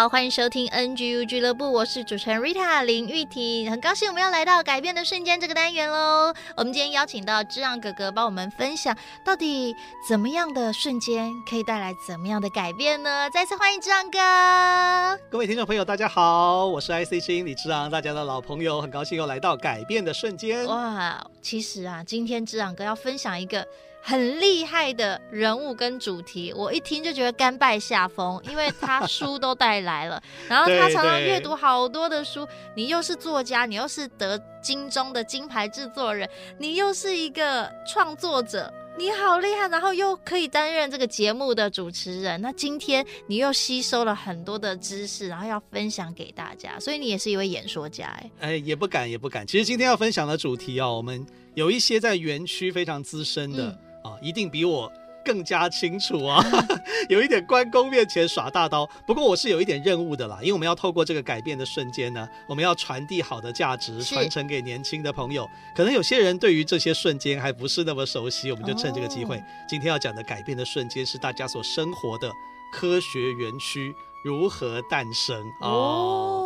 好，欢迎收听 NGU 俱乐部，我是主持人 Rita 林玉婷，很高兴我们要来到改变的瞬间这个单元喽。我们今天邀请到志昂哥哥帮我们分享，到底怎么样的瞬间可以带来怎么样的改变呢？再次欢迎志昂哥。各位听众朋友，大家好，我是 IC 之音李志昂，大家的老朋友，很高兴又来到改变的瞬间。哇，其实啊，今天志昂哥要分享一个。很厉害的人物跟主题，我一听就觉得甘拜下风，因为他书都带来了，然后他常常阅读好多的书。你又是作家，你又是得金钟的金牌制作人，你又是一个创作者，你好厉害，然后又可以担任这个节目的主持人。那今天你又吸收了很多的知识，然后要分享给大家，所以你也是一位演说家，哎，哎，也不敢也不敢。其实今天要分享的主题哦，我们有一些在园区非常资深的。嗯啊，一定比我更加清楚啊！有一点关公面前耍大刀，不过我是有一点任务的啦，因为我们要透过这个改变的瞬间呢，我们要传递好的价值，传承给年轻的朋友。可能有些人对于这些瞬间还不是那么熟悉，我们就趁这个机会，哦、今天要讲的改变的瞬间是大家所生活的科学园区如何诞生哦。哦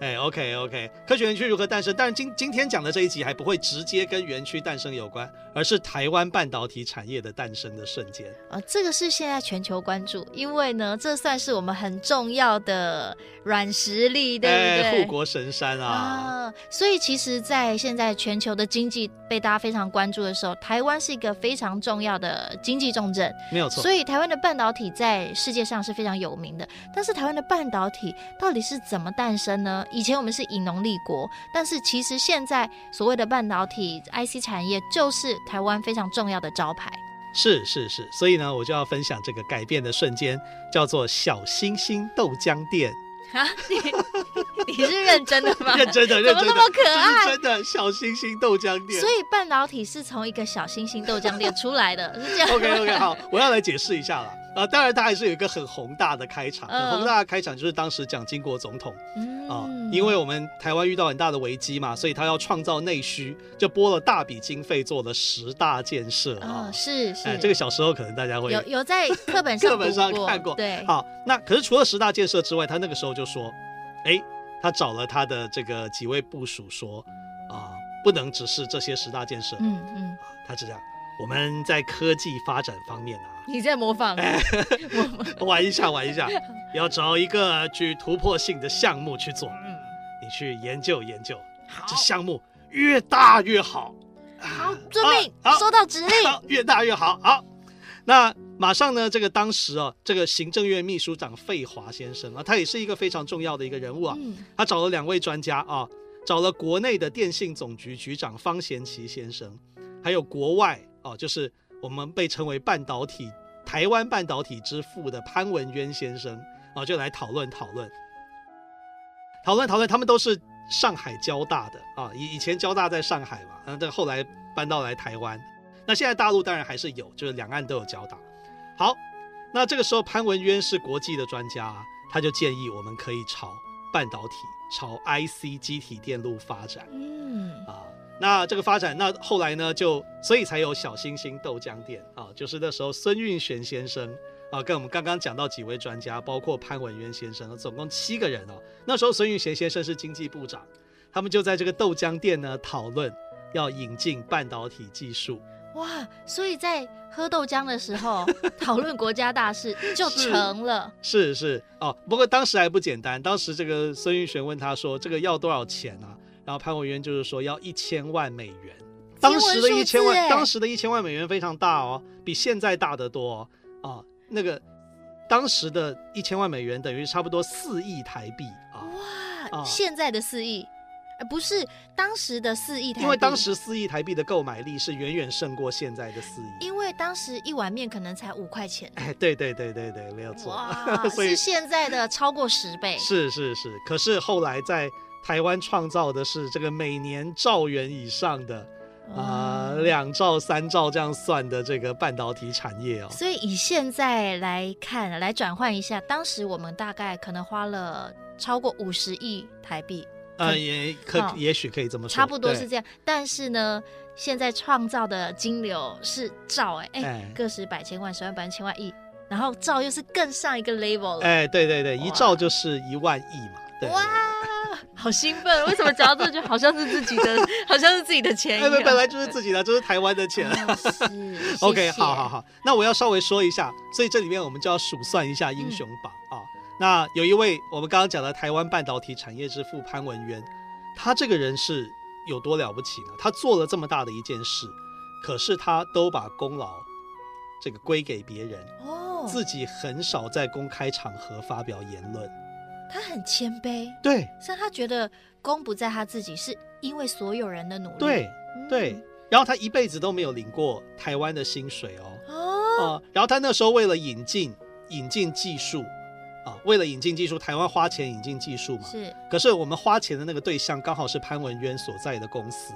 哎，OK OK，科学园区如何诞生？但是今今天讲的这一集还不会直接跟园区诞生有关，而是台湾半导体产业的诞生的瞬间。啊，这个是现在全球关注，因为呢，这算是我们很重要的软实力，对不对？护国神山啊！啊，所以其实，在现在全球的经济被大家非常关注的时候，台湾是一个非常重要的经济重镇，没有错。所以台湾的半导体在世界上是非常有名的。但是台湾的半导体到底是怎么诞生呢？以前我们是以农立国，但是其实现在所谓的半导体 IC 产业就是台湾非常重要的招牌。是是是，所以呢，我就要分享这个改变的瞬间，叫做小星星豆浆店。啊，你你是认真的吗？认真的，认真的，怎么那么可爱？真的小星星豆浆店。所以半导体是从一个小星星豆浆店出来的，是这样。OK OK，好，我要来解释一下了。啊，当然，他还是有一个很宏大的开场。很宏大的开场就是当时蒋经国总统，嗯、啊，因为我们台湾遇到很大的危机嘛，所以他要创造内需，就拨了大笔经费做了十大建设啊。是是、哎，这个小时候可能大家会有有在 课本上课本上看过。对，好，那可是除了十大建设之外，他那个时候就说，哎，他找了他的这个几位部属说，啊，不能只是这些十大建设。嗯嗯，啊，他是这样。我们在科技发展方面啊，你在模仿，哎、玩一下玩一下，要找一个具突破性的项目去做，嗯，你去研究研究，好，这项目越大越好。好，遵命，收到指令，越大越好。好，那马上呢，这个当时啊，这个行政院秘书长费华先生啊，他也是一个非常重要的一个人物啊，嗯、他找了两位专家啊，找了国内的电信总局局长方贤齐先生，还有国外。哦，就是我们被称为半导体台湾半导体之父的潘文渊先生啊，就来讨论讨论讨论讨论。他们都是上海交大的啊，以以前交大在上海嘛，然后这后来搬到来台湾。那现在大陆当然还是有，就是两岸都有交大。好，那这个时候潘文渊是国际的专家，他就建议我们可以朝半导体、朝 IC 机体电路发展。嗯啊。那这个发展，那后来呢，就所以才有小星星豆浆店啊，就是那时候孙运璇先生啊，跟我们刚刚讲到几位专家，包括潘文渊先生，总共七个人哦。那时候孙运璇先生是经济部长，他们就在这个豆浆店呢讨论要引进半导体技术。哇，所以在喝豆浆的时候 讨论国家大事就成了。是是，是哦，不过当时还不简单，当时这个孙运璇问他说：“这个要多少钱啊？”然后潘文渊就是说要一千万美元，当时的一千万，当时的一千万美元非常大哦，比现在大得多哦。啊，那个当时的一千万美元等于差不多四亿台币啊！哇，啊、现在的四亿，不是当时的四亿台币，因为当时四亿台币的购买力是远远胜过现在的四亿，因为当时一碗面可能才五块钱。哎，对对对对对，没有错，哇，是现在的超过十倍。是是是，可是后来在台湾创造的是这个每年兆元以上的。啊、呃，两兆、三兆这样算的这个半导体产业哦，所以以现在来看，来转换一下，当时我们大概可能花了超过五十亿台币，呃，也可、哦、也许可以这么说，差不多是这样。但是呢，现在创造的金流是兆、欸，哎哎，个十百千万十万百万千万亿，然后兆又是更上一个 level 了，哎，对对对，一兆就是一万亿嘛，对，对，对。哇。好兴奋！为什么讲到这就好像是自己的，好像是自己的钱一样？本来就是自己的，这、就是台湾的钱。哦、是 OK，好好好。那我要稍微说一下，所以这里面我们就要数算一下英雄榜啊。那有一位我们刚刚讲的台湾半导体产业之父潘文渊，他这个人是有多了不起呢？他做了这么大的一件事，可是他都把功劳这个归给别人哦，自己很少在公开场合发表言论。他很谦卑，对，像他觉得功不在他自己，是因为所有人的努力，对、嗯、对。然后他一辈子都没有领过台湾的薪水哦，哦、呃，然后他那时候为了引进引进技术啊、呃，为了引进技术，台湾花钱引进技术嘛，是。可是我们花钱的那个对象刚好是潘文渊所在的公司，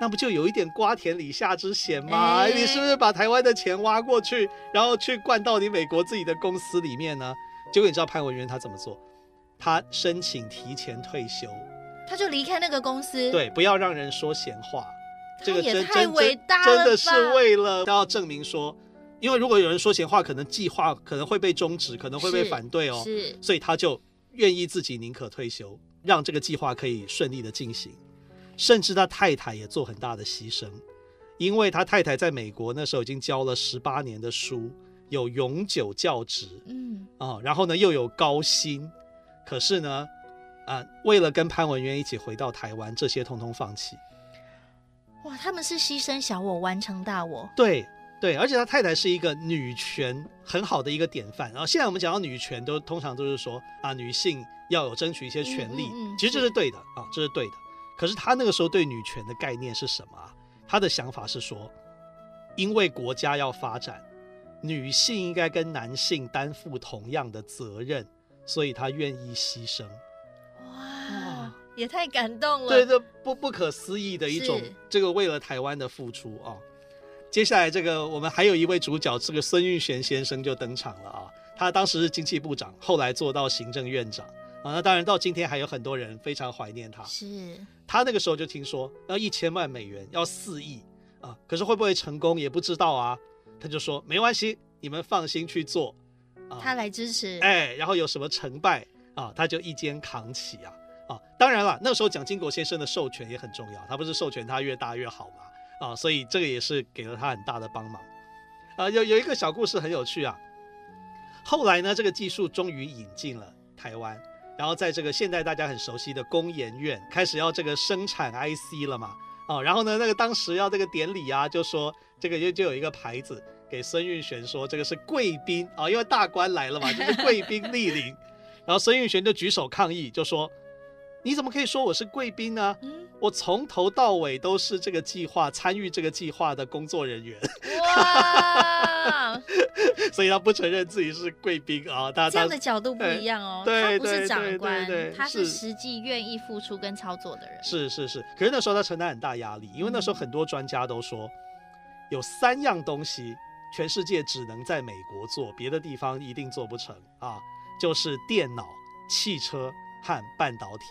那不就有一点瓜田李下之嫌吗？欸、你是不是把台湾的钱挖过去，然后去灌到你美国自己的公司里面呢？结果你知道潘文渊他怎么做？他申请提前退休，他就离开那个公司。对，不要让人说闲话。这个也太伟大了！真的是为了要证明说，因为如果有人说闲话，可能计划可能会被终止，可能会被反对哦。是，所以他就愿意自己宁可退休，让这个计划可以顺利的进行。甚至他太太也做很大的牺牲，因为他太太在美国那时候已经教了十八年的书，有永久教职，嗯啊、哦，然后呢又有高薪。可是呢，啊、呃，为了跟潘文渊一起回到台湾，这些通通放弃。哇，他们是牺牲小我，完成大我。对对，而且他太太是一个女权很好的一个典范。然后现在我们讲到女权，都通常都是说啊，女性要有争取一些权利，嗯嗯嗯、其实这是对的啊，这是对的。可是他那个时候对女权的概念是什么？他的想法是说，因为国家要发展，女性应该跟男性担负同样的责任。所以他愿意牺牲，哇，也太感动了。对，这不不可思议的一种这个为了台湾的付出啊。接下来这个我们还有一位主角，这个孙运璇先生就登场了啊。他当时是经济部长，后来做到行政院长啊。那当然到今天还有很多人非常怀念他。是。他那个时候就听说要一千万美元，要四亿啊，可是会不会成功也不知道啊。他就说没关系，你们放心去做。他来支持，哎，然后有什么成败啊，他就一肩扛起啊啊！当然了，那时候蒋经国先生的授权也很重要，他不是授权他越大越好嘛啊，所以这个也是给了他很大的帮忙啊。有有一个小故事很有趣啊，后来呢，这个技术终于引进了台湾，然后在这个现在大家很熟悉的工研院开始要这个生产 IC 了嘛啊，然后呢，那个当时要这个典礼啊，就说这个就就有一个牌子。给孙运璇说：“这个是贵宾啊，因为大官来了嘛，就是贵宾莅临。然后孙运璇就举手抗议，就说：‘你怎么可以说我是贵宾呢？我从头到尾都是这个计划参与这个计划的工作人员。’哇！所以他不承认自己是贵宾啊。他这样的角度不一样哦，对他不是长官，他是实际愿意付出跟操作的人。是是是，可是那时候他承担很大压力，因为那时候很多专家都说有三样东西。”全世界只能在美国做，别的地方一定做不成啊！就是电脑、汽车和半导体。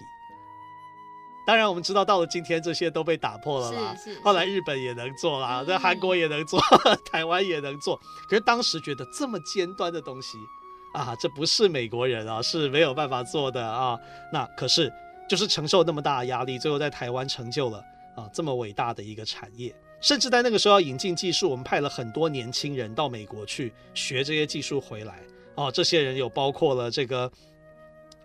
当然，我们知道到了今天，这些都被打破了啦。是是是。后来日本也能做啦，在韩国也能做，嗯、台湾也能做。可是当时觉得这么尖端的东西啊，这不是美国人啊是没有办法做的啊。那可是就是承受那么大的压力，最后在台湾成就了啊这么伟大的一个产业。甚至在那个时候要引进技术，我们派了很多年轻人到美国去学这些技术回来。哦，这些人有包括了这个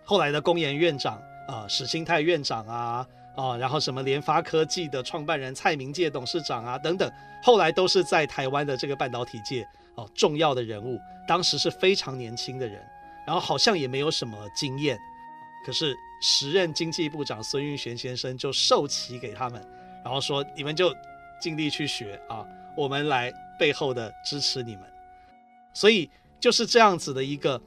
后来的工研院长啊、史清泰院长啊，啊，然后什么联发科技的创办人蔡明介董事长啊等等，后来都是在台湾的这个半导体界哦重要的人物，当时是非常年轻的人，然后好像也没有什么经验，可是时任经济部长孙运璇先生就授旗给他们，然后说你们就尽力去学啊，我们来背后的支持你们，所以就是这样子的一个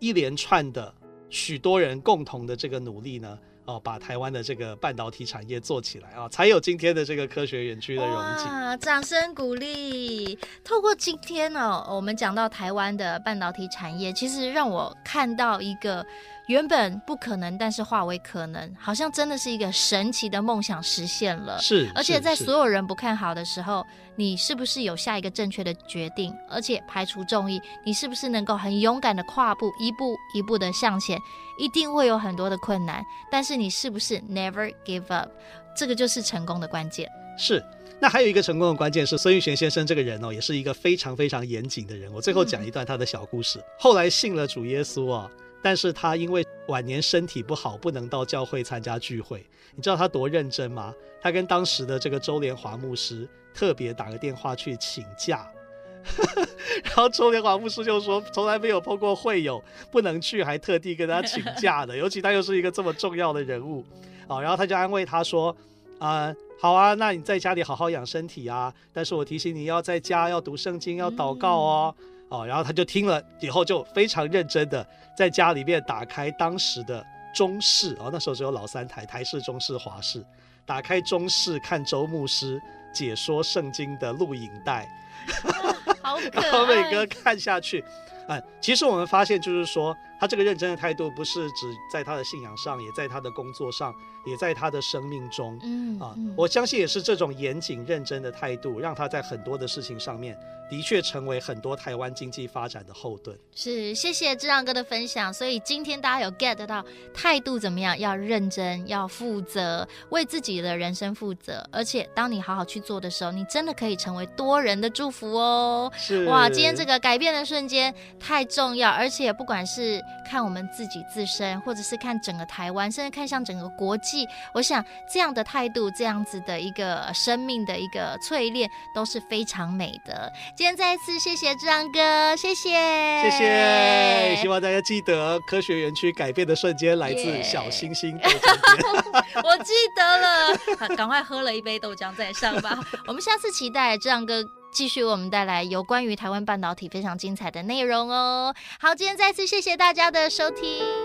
一连串的许多人共同的这个努力呢。哦，把台湾的这个半导体产业做起来啊，才有今天的这个科学园区的荣景。啊，掌声鼓励！透过今天呢，我们讲到台湾的半导体产业，其实让我看到一个。原本不可能，但是化为可能，好像真的是一个神奇的梦想实现了。是，而且在所有人不看好的时候，你是不是有下一个正确的决定？而且排除众议，你是不是能够很勇敢的跨步，一步一步的向前？一定会有很多的困难，但是你是不是 never give up？这个就是成功的关键。是。那还有一个成功的关键是孙玉璇先生这个人哦，也是一个非常非常严谨的人。我最后讲一段他的小故事。嗯、后来信了主耶稣啊。但是他因为晚年身体不好，不能到教会参加聚会。你知道他多认真吗？他跟当时的这个周连华牧师特别打个电话去请假，然后周连华牧师就说从来没有碰过会友不能去，还特地跟他请假的。尤其他又是一个这么重要的人物啊，然后他就安慰他说：“啊、呃，好啊，那你在家里好好养身体啊。但是我提醒你要在家要读圣经，要祷告哦。嗯”哦，然后他就听了以后，就非常认真的在家里面打开当时的中视，哦，那时候只有老三台，台视、中视、华视，打开中视看周牧师解说圣经的录影带，好可爱，然后每个看下去。嗯，其实我们发现，就是说，他这个认真的态度，不是只在他的信仰上，也在他的工作上，也在他的生命中。嗯啊，我相信也是这种严谨认真的态度，让他在很多的事情上面，的确成为很多台湾经济发展的后盾。是，谢谢志让哥的分享。所以今天大家有 get 到态度怎么样？要认真，要负责，为自己的人生负责。而且当你好好去做的时候，你真的可以成为多人的祝福哦。是哇，今天这个改变的瞬间。太重要，而且不管是看我们自己自身，或者是看整个台湾，甚至看向整个国际，我想这样的态度，这样子的一个生命的一个淬炼，都是非常美的。今天再一次谢谢志昂哥，谢谢，谢谢。希望大家记得科学园区改变的瞬间来自小星星豆浆。我记得了，赶快喝了一杯豆浆再上吧。我们下次期待志昂哥。继续为我们带来有关于台湾半导体非常精彩的内容哦。好，今天再次谢谢大家的收听。